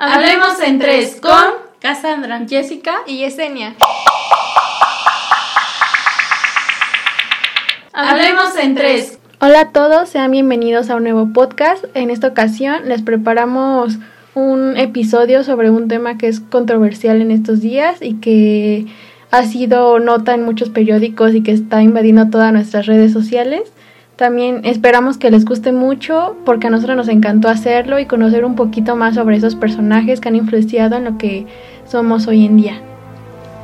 Hablemos en tres con Cassandra, Jessica y Yesenia. Hablemos en tres. Hola a todos, sean bienvenidos a un nuevo podcast. En esta ocasión les preparamos un episodio sobre un tema que es controversial en estos días y que ha sido nota en muchos periódicos y que está invadiendo todas nuestras redes sociales. También esperamos que les guste mucho porque a nosotros nos encantó hacerlo y conocer un poquito más sobre esos personajes que han influenciado en lo que somos hoy en día.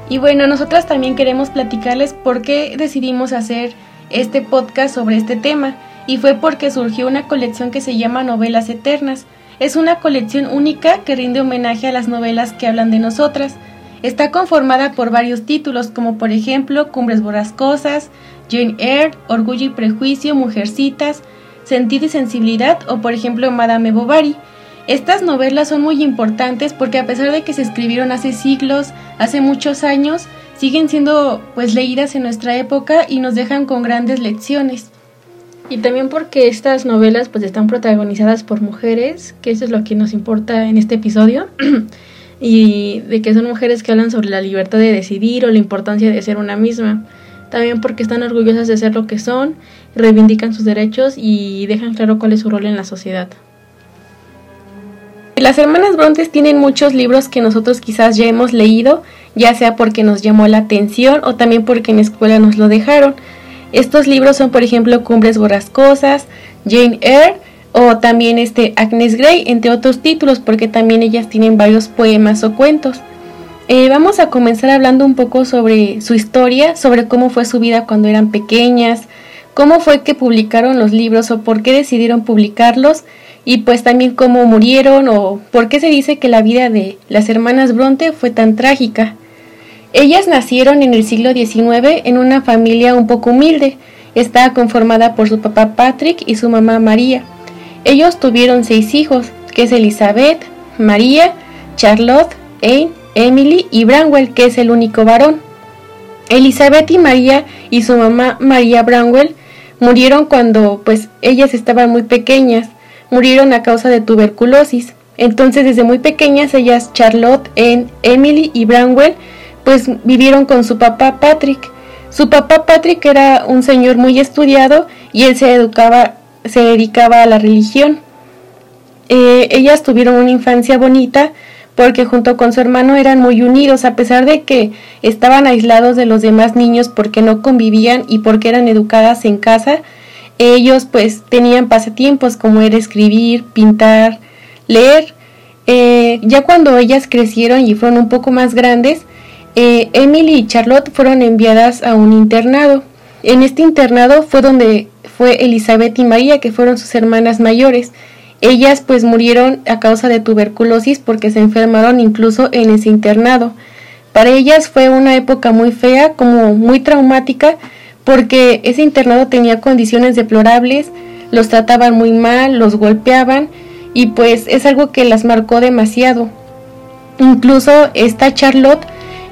Y bueno, nosotras también queremos platicarles por qué decidimos hacer este podcast sobre este tema y fue porque surgió una colección que se llama Novelas Eternas. Es una colección única que rinde homenaje a las novelas que hablan de nosotras. Está conformada por varios títulos como por ejemplo Cumbres Borrascosas, Jane Eyre, Orgullo y Prejuicio, Mujercitas, Sentido y Sensibilidad o por ejemplo Madame Bovary. Estas novelas son muy importantes porque a pesar de que se escribieron hace siglos, hace muchos años, siguen siendo pues leídas en nuestra época y nos dejan con grandes lecciones. Y también porque estas novelas pues están protagonizadas por mujeres, que eso es lo que nos importa en este episodio, y de que son mujeres que hablan sobre la libertad de decidir o la importancia de ser una misma también porque están orgullosas de ser lo que son, reivindican sus derechos y dejan claro cuál es su rol en la sociedad. Las hermanas Brontes tienen muchos libros que nosotros quizás ya hemos leído, ya sea porque nos llamó la atención o también porque en escuela nos lo dejaron. Estos libros son, por ejemplo, Cumbres Borrascosas, Jane Eyre o también este Agnes Grey, entre otros títulos, porque también ellas tienen varios poemas o cuentos. Eh, vamos a comenzar hablando un poco sobre su historia, sobre cómo fue su vida cuando eran pequeñas, cómo fue que publicaron los libros o por qué decidieron publicarlos y pues también cómo murieron o por qué se dice que la vida de las hermanas Bronte fue tan trágica. Ellas nacieron en el siglo XIX en una familia un poco humilde. Estaba conformada por su papá Patrick y su mamá María. Ellos tuvieron seis hijos, que es Elizabeth, María, Charlotte, Anne Emily y Branwell, que es el único varón. Elizabeth y María y su mamá María Branwell murieron cuando pues ellas estaban muy pequeñas, murieron a causa de tuberculosis. Entonces desde muy pequeñas ellas Charlotte, Emily y Branwell pues vivieron con su papá Patrick. Su papá Patrick era un señor muy estudiado y él se educaba, se dedicaba a la religión. Eh, ellas tuvieron una infancia bonita, porque junto con su hermano eran muy unidos a pesar de que estaban aislados de los demás niños porque no convivían y porque eran educadas en casa. Ellos pues tenían pasatiempos como era escribir, pintar, leer. Eh, ya cuando ellas crecieron y fueron un poco más grandes, eh, Emily y Charlotte fueron enviadas a un internado. En este internado fue donde fue Elizabeth y María, que fueron sus hermanas mayores. Ellas pues murieron a causa de tuberculosis porque se enfermaron incluso en ese internado. Para ellas fue una época muy fea, como muy traumática, porque ese internado tenía condiciones deplorables, los trataban muy mal, los golpeaban y pues es algo que las marcó demasiado. Incluso esta Charlotte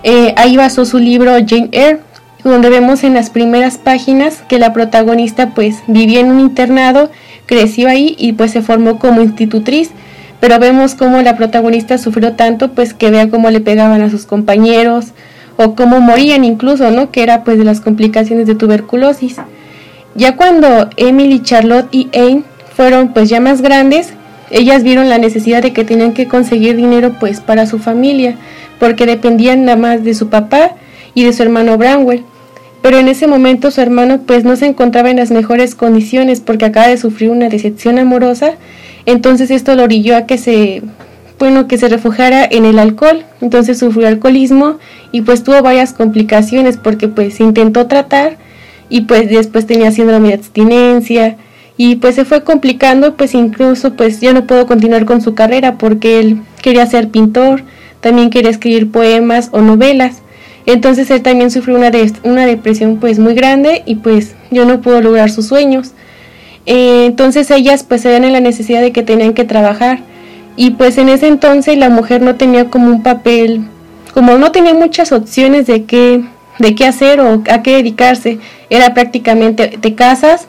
eh, ahí basó su libro Jane Eyre, donde vemos en las primeras páginas que la protagonista pues vivía en un internado creció ahí y pues se formó como institutriz, pero vemos cómo la protagonista sufrió tanto pues que vea cómo le pegaban a sus compañeros o cómo morían incluso, ¿no? Que era pues de las complicaciones de tuberculosis. Ya cuando Emily, Charlotte y Anne fueron pues ya más grandes, ellas vieron la necesidad de que tenían que conseguir dinero pues para su familia, porque dependían nada más de su papá y de su hermano Branwell pero en ese momento su hermano pues no se encontraba en las mejores condiciones porque acaba de sufrir una decepción amorosa, entonces esto lo orilló a que se bueno, que se refugiara en el alcohol, entonces sufrió alcoholismo y pues tuvo varias complicaciones porque pues intentó tratar y pues después tenía síndrome de abstinencia. Y pues se fue complicando, pues incluso pues ya no pudo continuar con su carrera porque él quería ser pintor, también quería escribir poemas o novelas entonces él también sufrió una, depresión pues muy grande y pues yo no pudo lograr sus sueños. Eh, entonces ellas pues se ven en la necesidad de que tenían que trabajar y pues en ese entonces la mujer no tenía como un papel, como no tenía muchas opciones de qué, de qué hacer o a qué dedicarse. Era prácticamente te casas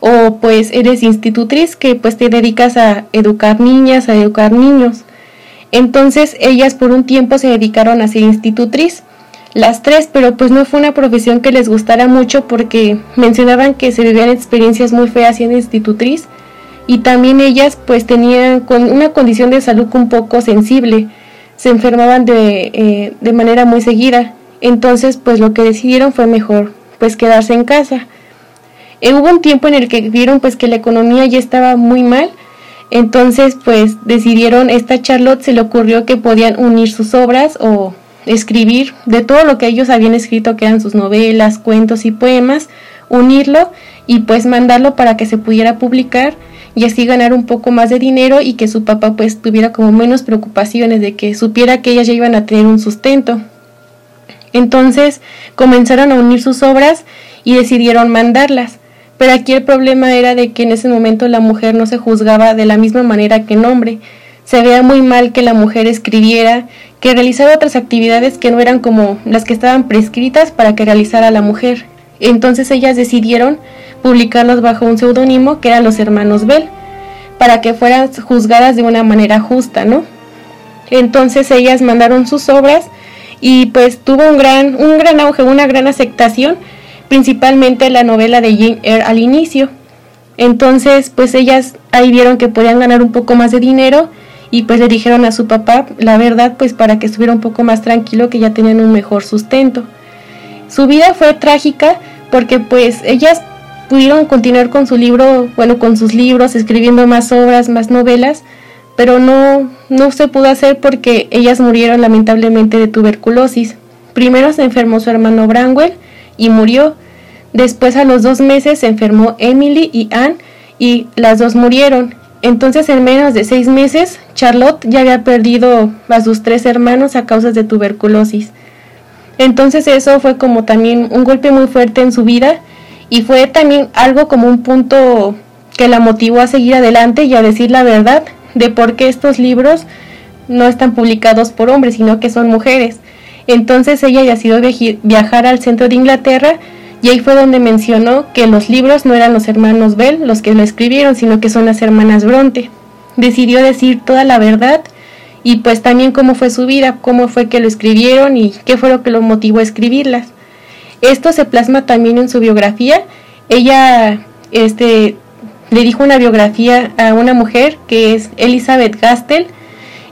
o pues eres institutriz que pues te dedicas a educar niñas, a educar niños. Entonces ellas por un tiempo se dedicaron a ser institutriz, las tres, pero pues no fue una profesión que les gustara mucho porque mencionaban que se vivían experiencias muy feas siendo institutriz y también ellas pues tenían con una condición de salud un poco sensible, se enfermaban de, eh, de manera muy seguida, entonces pues lo que decidieron fue mejor pues quedarse en casa. Eh, hubo un tiempo en el que vieron pues que la economía ya estaba muy mal, entonces pues decidieron, esta Charlotte se le ocurrió que podían unir sus obras o escribir de todo lo que ellos habían escrito, que eran sus novelas, cuentos y poemas, unirlo y pues mandarlo para que se pudiera publicar y así ganar un poco más de dinero y que su papá pues tuviera como menos preocupaciones de que supiera que ellas ya iban a tener un sustento. Entonces comenzaron a unir sus obras y decidieron mandarlas. Pero aquí el problema era de que en ese momento la mujer no se juzgaba de la misma manera que el hombre. Se veía muy mal que la mujer escribiera, que realizara otras actividades que no eran como las que estaban prescritas para que realizara la mujer. Entonces ellas decidieron publicarlos bajo un seudónimo que eran los hermanos Bell, para que fueran juzgadas de una manera justa, ¿no? Entonces ellas mandaron sus obras y pues tuvo un gran, un gran auge, una gran aceptación, principalmente la novela de Jane Eyre al inicio. Entonces pues ellas ahí vieron que podían ganar un poco más de dinero y pues le dijeron a su papá la verdad pues para que estuviera un poco más tranquilo que ya tenían un mejor sustento. Su vida fue trágica porque pues ellas pudieron continuar con su libro, bueno, con sus libros, escribiendo más obras, más novelas, pero no, no se pudo hacer porque ellas murieron lamentablemente de tuberculosis. Primero se enfermó su hermano Branwell y murió. Después a los dos meses se enfermó Emily y Anne y las dos murieron. Entonces en menos de seis meses Charlotte ya había perdido a sus tres hermanos a causa de tuberculosis. Entonces eso fue como también un golpe muy fuerte en su vida y fue también algo como un punto que la motivó a seguir adelante y a decir la verdad de por qué estos libros no están publicados por hombres, sino que son mujeres. Entonces ella decidió viajar al centro de Inglaterra y ahí fue donde mencionó que los libros no eran los hermanos Bell los que lo escribieron, sino que son las hermanas Bronte. Decidió decir toda la verdad y pues también cómo fue su vida, cómo fue que lo escribieron y qué fue lo que lo motivó a escribirlas. Esto se plasma también en su biografía. Ella este, le dijo una biografía a una mujer que es Elizabeth Gastel.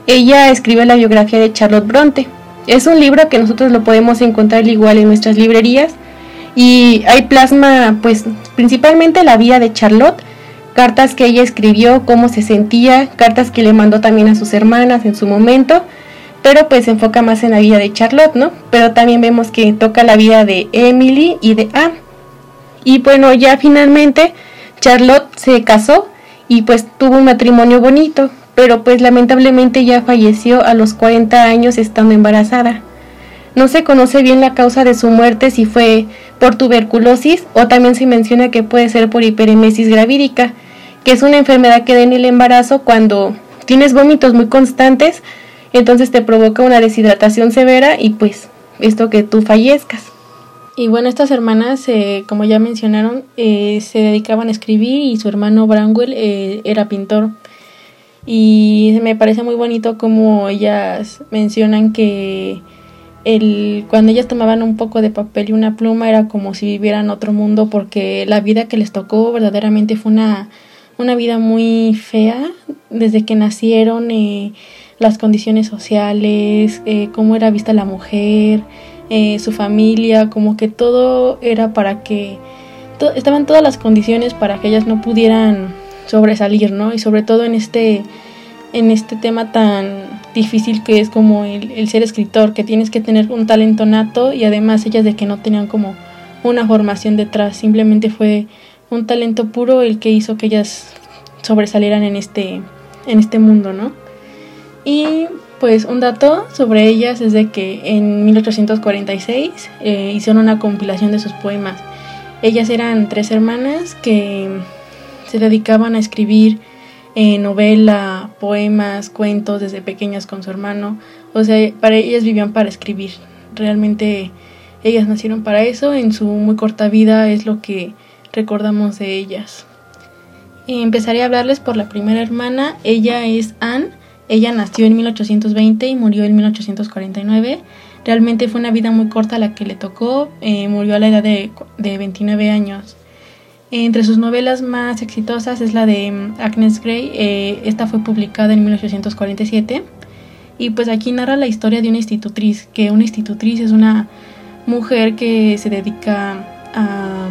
Ella escribió la biografía de Charlotte Bronte. Es un libro que nosotros lo podemos encontrar igual en nuestras librerías y hay plasma pues principalmente la vida de Charlotte, cartas que ella escribió, cómo se sentía, cartas que le mandó también a sus hermanas en su momento pero pues se enfoca más en la vida de Charlotte, ¿no? Pero también vemos que toca la vida de Emily y de Anne. Y bueno, ya finalmente Charlotte se casó y pues tuvo un matrimonio bonito, pero pues lamentablemente ya falleció a los 40 años estando embarazada. No se conoce bien la causa de su muerte, si fue por tuberculosis o también se menciona que puede ser por hiperemesis gravídica, que es una enfermedad que da en el embarazo cuando tienes vómitos muy constantes entonces te provoca una deshidratación severa y pues esto que tú fallezcas. Y bueno, estas hermanas, eh, como ya mencionaron, eh, se dedicaban a escribir y su hermano Branwell eh, era pintor. Y me parece muy bonito como ellas mencionan que el, cuando ellas tomaban un poco de papel y una pluma era como si vivieran otro mundo porque la vida que les tocó verdaderamente fue una, una vida muy fea desde que nacieron las condiciones sociales, eh, cómo era vista la mujer, eh, su familia, como que todo era para que estaban todas las condiciones para que ellas no pudieran sobresalir, ¿no? Y sobre todo en este en este tema tan difícil que es como el, el, ser escritor, que tienes que tener un talento nato y además ellas de que no tenían como una formación detrás, simplemente fue un talento puro el que hizo que ellas sobresalieran en este en este mundo, ¿no? Y pues un dato sobre ellas es de que en 1846 eh, hicieron una compilación de sus poemas. Ellas eran tres hermanas que se dedicaban a escribir eh, novela, poemas, cuentos desde pequeñas con su hermano. O sea, para ellas vivían para escribir. Realmente ellas nacieron para eso. En su muy corta vida es lo que recordamos de ellas. Empezaré a hablarles por la primera hermana. Ella es Anne Ella nació en 1820 y murió en 1849. Realmente fue una vida muy corta la que le tocó, eh, murió a la edad de, de 29 años. Entre sus novelas más exitosas es la de mm, Agnes Grey, eh, esta fue publicada en 1847 y pues aquí narra la historia de una institutriz, que una institutriz es una mujer que se dedica a,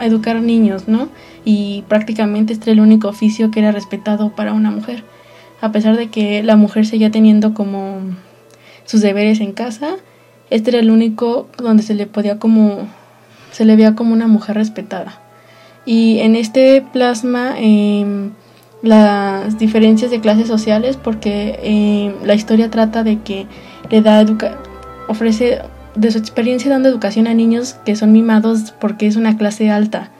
a, educar niños, ¿no? Y prácticamente este era el único oficio que era respetado para una mujer, a pesar de que la mujer seguía teniendo como sus deberes en casa, este era el único donde se le podía como, se le veía como una mujer respetada. Y en este plasma em, las diferencias de clases sociales porque em, la historia trata de que le da educa ofrece de su experiencia dando educación a niños que son mimados porque es una clase alta.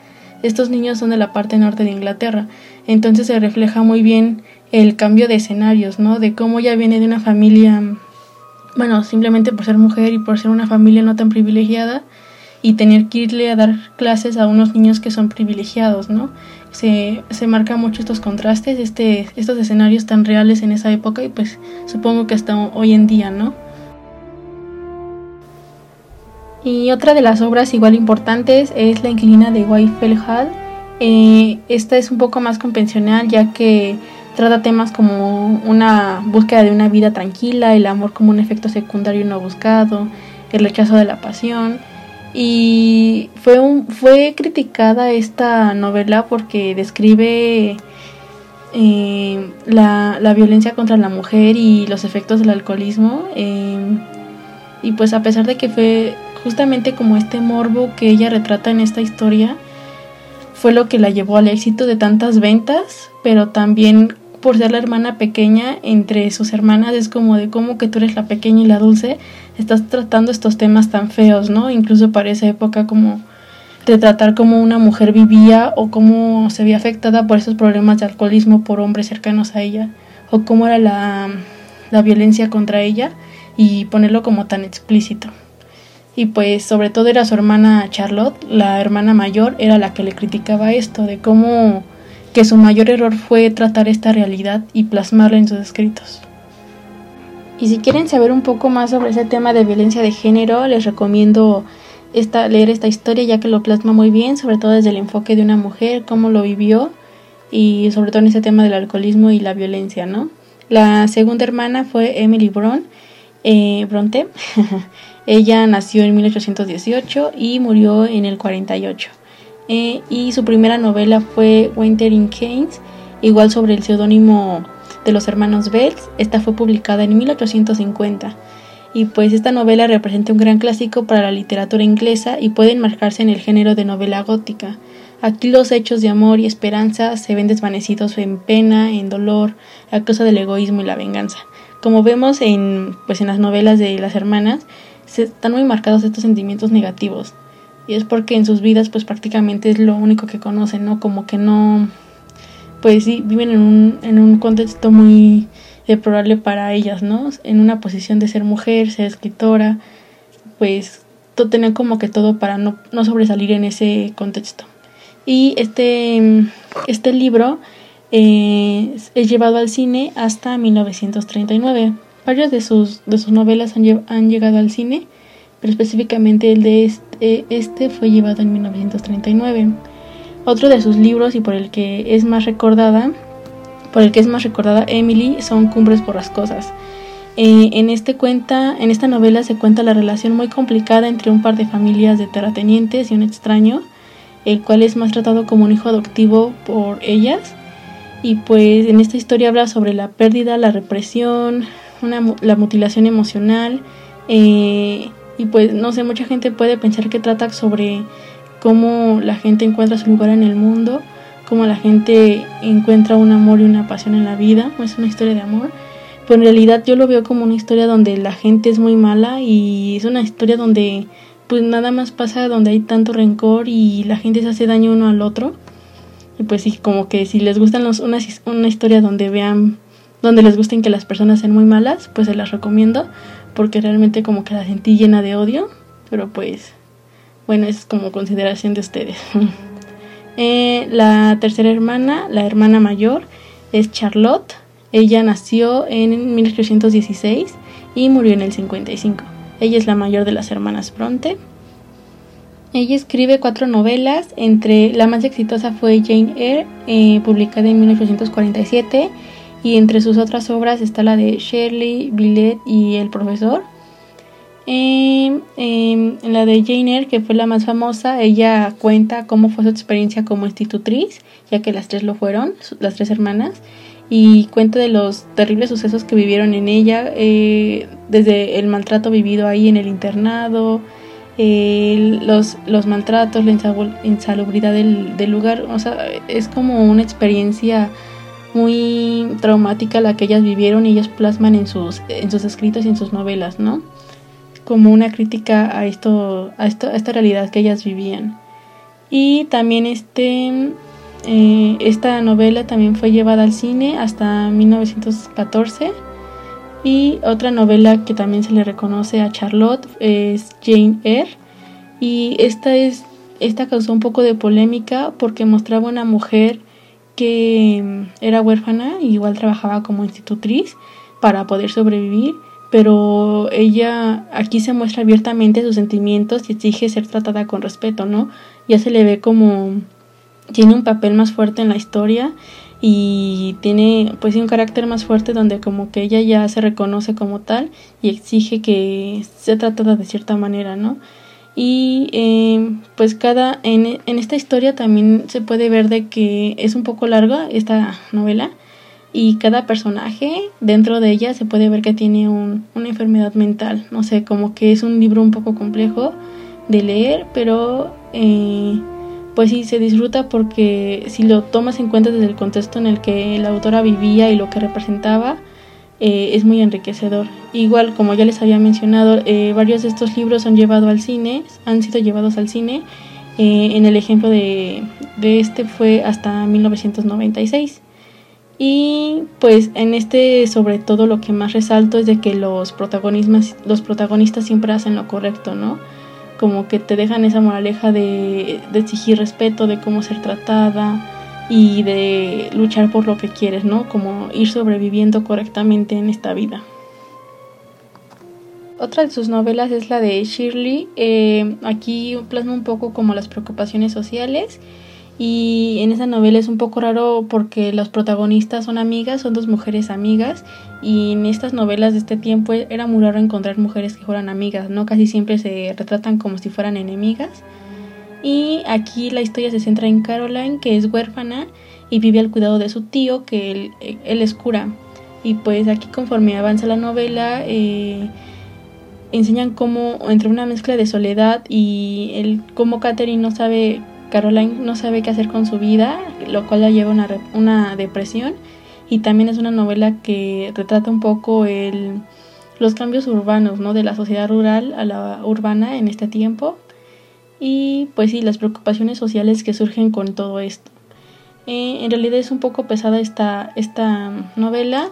Estos niños son de la parte norte de Inglaterra, entonces se refleja muy bien el cambio de escenarios, ¿no? De cómo ya viene de una familia bueno, simplemente por ser mujer y por ser una familia no tan privilegiada y tener que irle a dar clases a unos niños que son privilegiados, ¿no? Se, se marca mucho estos contrastes, este, estos escenarios tan reales en esa época y pues supongo que hasta hoy en día, ¿no? Y otra de las obras igual importantes es La Inquilina de Whitefield Hall. Eh, esta es un poco más convencional ya que Trata temas como una búsqueda de una vida tranquila, el amor como un efecto secundario no buscado, el rechazo de la pasión. Y fue, un, fue criticada esta novela porque describe eh, la, la, violencia contra la mujer y los efectos del alcoholismo. Eh, y pues a pesar de que fue justamente como este morbo que ella retrata en esta historia, fue lo que la llevó al éxito de tantas ventas, pero también por ser la hermana pequeña entre sus hermanas, es como de cómo que tú eres la pequeña y la dulce, estás tratando estos temas tan feos, ¿no? Incluso para esa época como tratar cómo una mujer vivía o cómo se veía afectada por esos problemas de alcoholismo por hombres cercanos a ella, o cómo era la, la violencia contra ella y ponerlo como tan explícito. Y pues sobre todo era su hermana Charlotte, la hermana mayor, era la que le criticaba esto, de cómo que su mayor error fue tratar esta realidad y plasmarla en sus escritos. Y si quieren saber un poco más sobre ese tema de violencia de género, les recomiendo esta, leer esta historia ya que lo plasma muy bien, sobre todo desde el enfoque de una mujer, cómo lo vivió y sobre todo en ese tema del alcoholismo y la violencia, ¿no? La segunda hermana fue Emily Bron, eh, Bronte. Ella nació en 1818 y murió en el 48. Eh, y su primera novela fue Winter in Keynes, igual sobre el seudónimo de los hermanos Bells. Esta fue publicada en 1850 y pues esta novela representa un gran clásico para la literatura inglesa y puede enmarcarse en el género de novela gótica. Aquí los hechos de amor y esperanza se ven desvanecidos en pena, en dolor, a causa del egoísmo y la venganza. Como vemos en, pues en las novelas de las hermanas, están muy marcados estos sentimientos negativos y es porque en sus vidas pues prácticamente es lo único que conocen, ¿no? Como que no, pues sí, viven en un, en un contexto muy deplorable para ellas, ¿no? En una posición de ser mujer, ser escritora, pues tener como que todo para no, no sobresalir en ese contexto. Y este, este libro eh, es llevado al cine hasta 1939. Varias de sus, de sus novelas han, han llegado al cine pero específicamente el de este, este fue llevado en 1939. Otro de sus libros y por el que es más recordada, por el que es más recordada Emily, son Cumbres borrascosas. Eh, en, este cuenta, en esta novela se cuenta la relación muy complicada entre un par de familias de terratenientes y un extraño, el cual es más tratado como un hijo adoptivo por ellas. Y pues en esta historia habla sobre la pérdida, la represión, la mutilación emocional, eh, y pues no sé, mucha gente puede pensar que trata sobre cómo la gente encuentra su lugar en el mundo, cómo la gente encuentra un amor y una pasión en la vida, es una historia de amor. Pero en realidad yo lo veo como una historia donde la gente es muy mala y es una historia donde pues nada más pasa donde hay tanto rencor y la gente se hace daño uno al otro. Y pues sí, como que si les gustan los, una, una historia donde vean, donde les gusten que las personas sean muy malas, pues se las recomiendo porque realmente como que la sentí llena de odio, pero pues bueno, es como consideración de ustedes. eh, la tercera hermana, la hermana mayor, es Charlotte. Ella nació en 1816 y murió en el 55. Ella es la mayor de las hermanas Bronte. Ella escribe cuatro novelas, entre la más exitosa fue Jane Eyre, eh, publicada en 1847, y entre sus otras obras está la de Shirley, Billet y El Profesor. En la de Jane Eyre, que fue la más famosa, ella cuenta cómo fue su experiencia como institutriz, ya que las tres lo fueron, las tres hermanas, y cuenta de los terribles sucesos que vivieron en ella, eh, desde el maltrato vivido ahí en el internado, los, los maltratos, la insalubridad del lugar, o sea, es como una experiencia muy traumática la que ellas vivieron y ellas plasman en sus, en sus escritos y en sus novelas, ¿no? Como una crítica a esto, a esto, esta realidad que ellas vivían. Y también este, eh, esta novela también fue llevada al cine hasta 1914 y otra novela que también se le reconoce a Charlotte es Jane Eyre. Y esta, es, esta causó un poco de polémica porque mostraba una mujer que era huérfana y igual trabajaba como institutriz para poder sobrevivir, pero ella aquí se muestra abiertamente sus sentimientos y exige ser tratada con respeto, ¿no? Ya se le ve como tiene un papel más fuerte en la historia y tiene pues un carácter más fuerte donde como que ella ya se reconoce como tal y exige que sea tratada de cierta manera, ¿no? Y eh, pues cada en, en, esta historia también se puede ver de que es un poco larga esta novela y cada personaje dentro de ella se puede ver que tiene un, una enfermedad mental, no sé, como que es un libro un poco complejo de leer, pero eh, pues sí, se disfruta porque si lo tomas en cuenta desde el contexto en el que la autora vivía y lo que representaba, eh, es muy enriquecedor. Igual, como ya les había mencionado, eh, varios de estos libros han llevado al cine, han sido llevados al cine. Eh, en el ejemplo de, de este fue hasta 1996. Y pues en este sobre todo lo que más resalto es de que los protagonistas, los protagonistas siempre hacen lo correcto, ¿no? como que te dejan esa moraleja de, de exigir respeto, de cómo ser tratada y de luchar por lo que quieres, ¿no? Como ir sobreviviendo correctamente en esta vida. Otra de sus novelas es la de Shirley. Eh, aquí plasma un poco como las preocupaciones sociales y en esa novela es un poco raro porque los protagonistas son amigas, son dos mujeres amigas. Y en estas novelas de este tiempo era muy raro encontrar mujeres que fueran amigas, ¿no? Casi siempre se retratan como si fueran enemigas. Y aquí la historia se centra en Caroline, que es huérfana y vive al cuidado de su tío, que él, él es cura. Y pues aquí conforme avanza la novela, eh, enseñan cómo entre una mezcla de soledad y el cómo Catherine no sabe Caroline no sabe qué hacer con su vida, lo cual la lleva a una, una depresión. Y también es una novela que retrata un poco el, los cambios urbanos, ¿no? De la sociedad rural a la urbana en este tiempo. Y pues sí, las preocupaciones sociales que surgen con todo esto. Eh, en realidad es un poco pesada esta, esta novela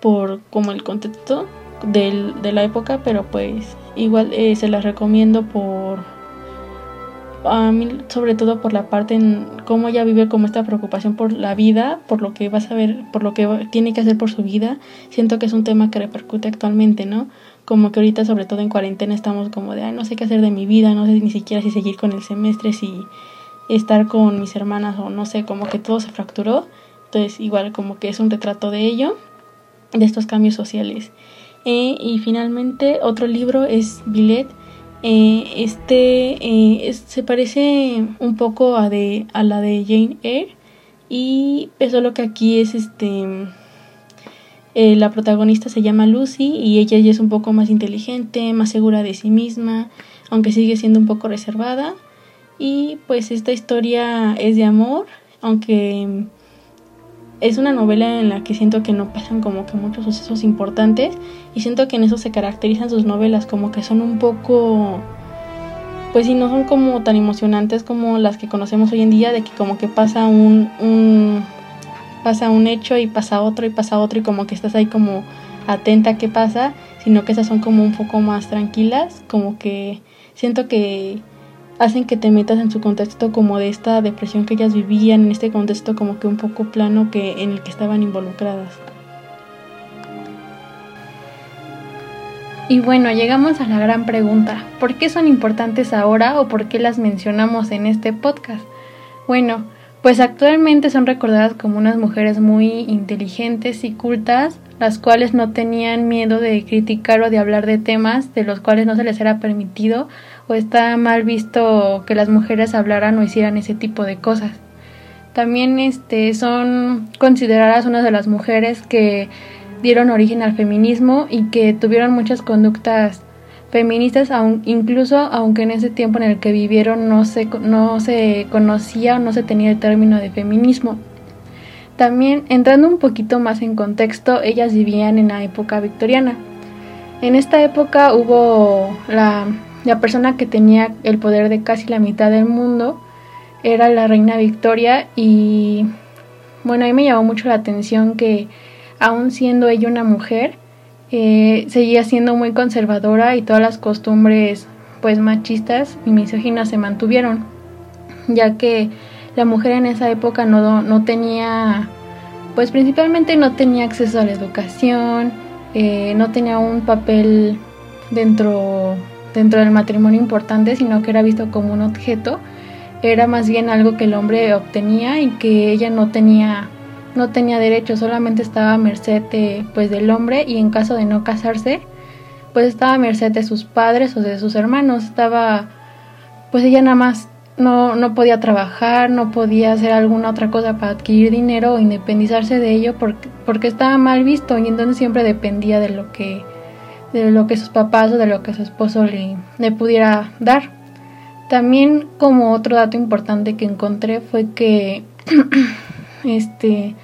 por como el contexto del, de la época, pero pues igual eh, se las recomiendo por a mí sobre todo por la parte en cómo ella vive como esta preocupación por la vida, por lo que va a saber, por lo que tiene que hacer por su vida, siento que es un tema que repercute actualmente, ¿no? Como que ahorita sobre todo en cuarentena estamos como de, ay, no sé qué hacer de mi vida, no sé ni siquiera si seguir con el semestre, si estar con mis hermanas o no sé, como que todo se fracturó, entonces igual como que es un retrato de ello, de estos cambios sociales. Eh, y finalmente otro libro es Billet, eh, este eh, se parece un poco a, de, a la de Jane Eyre y eso lo que aquí es este eh, la protagonista se llama Lucy y ella ya es un poco más inteligente, más segura de sí misma, aunque sigue siendo un poco reservada. Y pues esta historia es de amor, aunque es una novela en la que siento que no pasan como que muchos sucesos importantes y siento que en eso se caracterizan sus novelas, como que son un poco, pues sí, no son como tan emocionantes como las que conocemos hoy en día, de que como que pasa un, un pasa un hecho y pasa otro y pasa otro y como que estás ahí como atenta a qué pasa, sino que esas son como un poco más tranquilas, como que siento que hacen que te metas en su contexto como de esta depresión que ellas vivían, en este contexto como que un poco plano que, en el que estaban involucradas. Y bueno, llegamos a la gran pregunta, ¿por qué son importantes ahora o por qué las mencionamos en este podcast? Bueno, pues actualmente son recordadas como unas mujeres muy inteligentes y cultas, las cuales no tenían miedo de criticar o de hablar de temas de los cuales no se les era permitido o está mal visto que las mujeres hablaran o hicieran ese tipo de cosas. También este, son consideradas una de las mujeres que dieron origen al feminismo y que tuvieron muchas conductas feministas, aun, incluso aunque en ese tiempo en el que vivieron no se, no se conocía o no se tenía el término de feminismo. También, entrando un poquito más en contexto, ellas vivían en la época victoriana. En esta época hubo la, la persona que tenía el poder de casi la mitad del mundo, era la reina Victoria y bueno, a me llamó mucho la atención que aún siendo ella una mujer, eh, seguía siendo muy conservadora y todas las costumbres pues machistas y misóginas se mantuvieron, ya que la mujer en esa época no, no tenía, pues principalmente no tenía acceso a la educación, eh, no tenía un papel dentro, dentro del matrimonio importante, sino que era visto como un objeto, era más bien algo que el hombre obtenía y que ella no tenía no tenía derecho, solamente estaba a merced de, pues, del hombre y en caso de no casarse, pues estaba a merced de sus padres o de sus hermanos, estaba, pues ella nada más no, no podía trabajar, no podía hacer alguna otra cosa para adquirir dinero o independizarse de ello porque, porque estaba mal visto y entonces siempre dependía de lo que de lo que sus papás o de lo que su esposo le, le pudiera dar. También como otro dato importante que encontré fue que este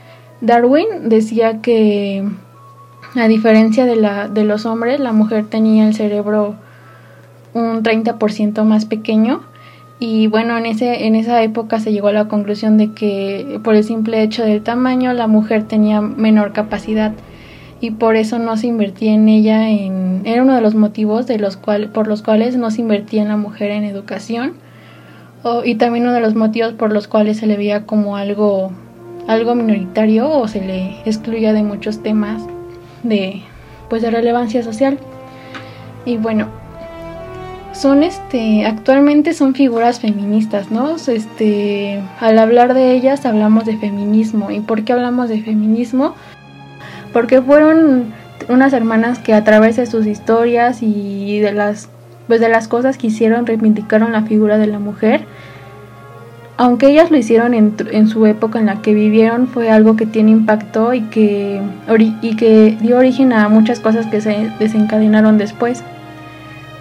Darwin decía que a diferencia de, la, de los hombres, la mujer tenía el cerebro un 30% más pequeño y bueno, en, ese, en esa época se llegó a la conclusión de que por el simple hecho del tamaño la mujer tenía menor capacidad y por eso no se invertía en ella en era uno de los motivos de los cual, por los cuales no se invertía en la mujer en educación y también uno de los motivos por los cuales se le veía como algo algo minoritario o se le excluya de muchos temas de pues de relevancia social. Y bueno, son este actualmente son figuras feministas, ¿no? Este, al hablar de ellas hablamos de feminismo. ¿Y por qué hablamos de feminismo? Porque fueron unas hermanas que a través de sus historias y de las pues de las cosas que hicieron reivindicaron la figura de la mujer aunque ellas lo hicieron en, su época en la que vivieron, fue algo que tiene impacto y que, y que dio origen a muchas cosas que se desencadenaron después.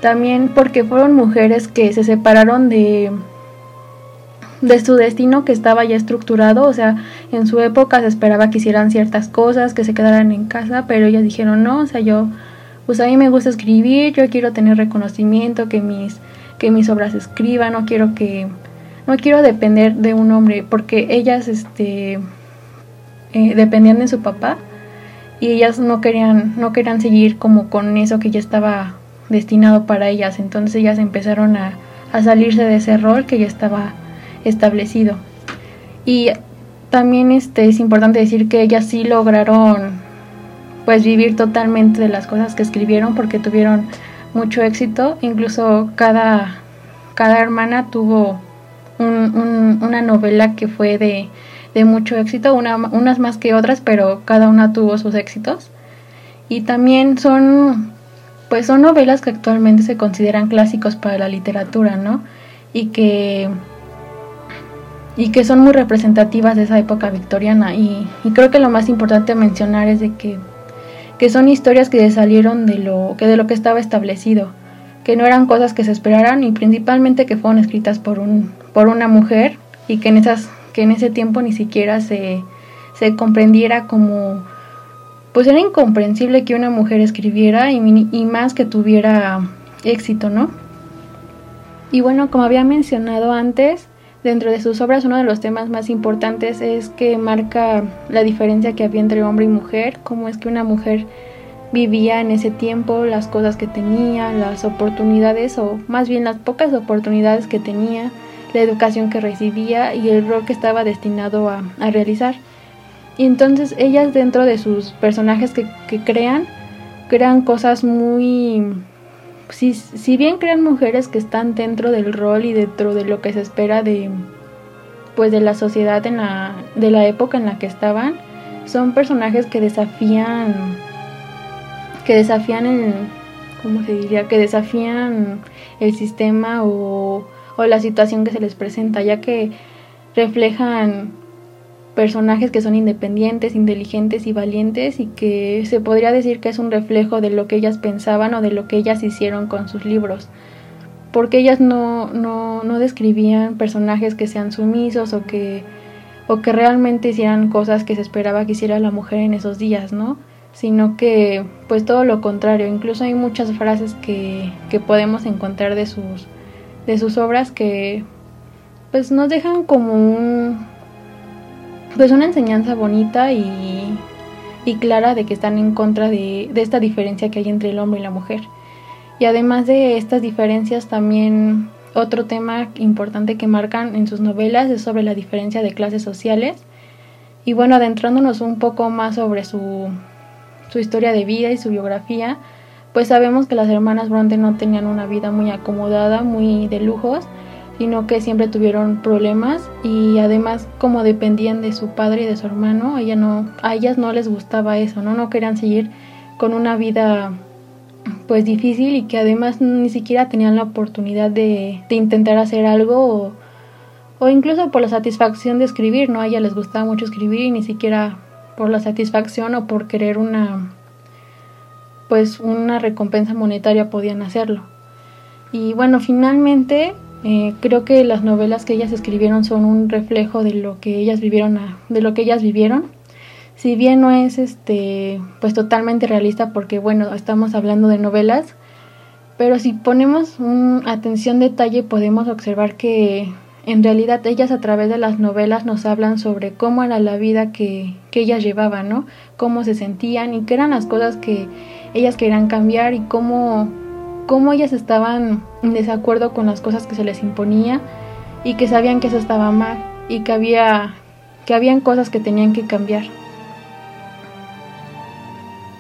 También porque fueron mujeres que se separaron de, de su destino que estaba ya estructurado, o sea, en su época se esperaba que hicieran ciertas cosas, que se quedaran en casa, pero ellas dijeron, no, o sea, yo, pues a mí me gusta escribir, yo quiero tener reconocimiento, que mis, que mis obras escriban, no quiero que no quiero depender de un hombre, porque ellas este, eh, dependían de su papá y ellas no querían, no querían seguir como con eso que ya estaba destinado para ellas, entonces ellas empezaron a, a salirse de ese rol que ya estaba establecido. Y también este, es importante decir que ellas sí lograron pues vivir totalmente de las cosas que escribieron porque tuvieron mucho éxito, incluso cada, cada hermana tuvo una novela que fue de, mucho éxito, una, unas más que otras, pero cada una tuvo sus éxitos. Y también son, pues son novelas que actualmente se consideran clásicos para la literatura, ¿no? Y que, y que son muy representativas de esa época victoriana. Y, y creo que lo más importante mencionar es de que, que son historias que salieron de lo que, de lo que estaba establecido que no eran cosas que se esperaran y principalmente que fueron escritas por un por una mujer y que en esas que en ese tiempo ni siquiera se, se comprendiera como pues era incomprensible que una mujer escribiera y, y más que tuviera éxito, ¿no? Y bueno, como había mencionado antes, dentro de sus obras uno de los temas más importantes es que marca la diferencia que había entre hombre y mujer, cómo es que una mujer vivía en ese tiempo, las cosas que tenía, las oportunidades o más bien las pocas oportunidades que tenía, la educación que recibía y el rol que estaba destinado a, realizar. Y entonces ellas dentro de sus personajes que, crean, crean cosas muy si, si bien crean mujeres que están dentro del rol y dentro de lo que se espera de pues de la sociedad en la de la época en la que estaban son personajes que desafían que desafían el cómo se diría que desafían el sistema o, o la situación que se les presenta ya que reflejan personajes que son independientes, inteligentes y valientes y que se podría decir que es un reflejo de lo que ellas pensaban o de lo que ellas hicieron con sus libros. Porque ellas no, no, no describían personajes que sean sumisos o que, o que realmente hicieran cosas que se esperaba que hiciera la mujer en esos días, ¿no? Sino que, pues todo lo contrario, incluso hay muchas frases que, que podemos encontrar de sus, de sus obras que, pues nos dejan como un, pues una enseñanza bonita y, clara de que están en contra de, esta diferencia que hay entre el hombre y la mujer. Y además de estas diferencias también otro tema importante que marcan en sus novelas es sobre la diferencia de clases sociales. Y bueno, adentrándonos un poco más sobre su historia de vida y su biografía, pues sabemos que las hermanas Bronte no tenían una vida muy acomodada, muy de lujos, sino que siempre tuvieron problemas y además como dependían de su padre y de su hermano, ella no, a ellas no les gustaba eso, ¿no? No querían seguir con una vida pues difícil y que además ni siquiera tenían la oportunidad de, de intentar hacer algo o, incluso por la satisfacción de escribir, ¿no? A ella les gustaba mucho escribir y ni siquiera por la satisfacción o por querer una pues una recompensa monetaria podían hacerlo. Y bueno, finalmente eh, creo que las novelas que ellas escribieron son un reflejo de lo que ellas vivieron, a, de lo que ellas vivieron. Si bien no es este, pues totalmente realista, porque bueno, estamos hablando de novelas, pero si ponemos un atención detalle podemos observar que en realidad ellas a través de las novelas nos hablan sobre cómo era la vida que, que ellas llevaban, ¿no? Cómo se sentían y qué eran las cosas que ellas querían cambiar y cómo cómo ellas estaban en desacuerdo con las cosas que se les imponía y que sabían que eso estaba mal y que había que habían cosas que tenían que cambiar.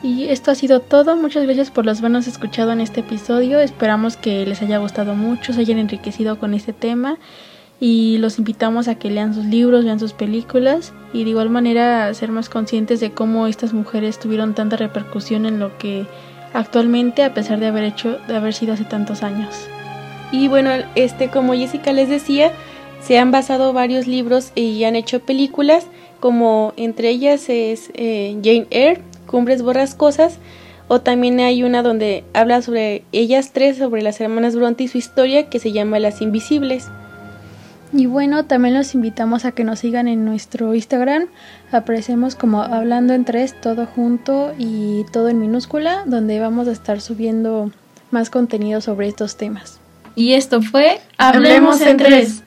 Y esto ha sido todo. Muchas gracias por los buenos escuchado en este episodio. Esperamos que les haya gustado mucho, se hayan enriquecido con este tema y los invitamos a que lean sus libros, vean sus películas y de igual manera ser más conscientes de cómo estas mujeres tuvieron tanta repercusión en lo que actualmente a pesar de haber sido hace tantos años. Y bueno, este como Jessica les decía, se han basado varios libros y han hecho películas, como entre ellas es eh, Jane Eyre, Cumbres Borrascosas, o también hay una donde habla sobre ellas tres, sobre las hermanas Bronte y su historia, que se llama Las Invisibles. Y bueno, también los invitamos a que nos sigan en nuestro Instagram. Aparecemos como hablando en tres, todo junto y todo en minúscula, donde vamos a estar subiendo más contenido sobre estos temas. Y esto fue Hablemos en tres.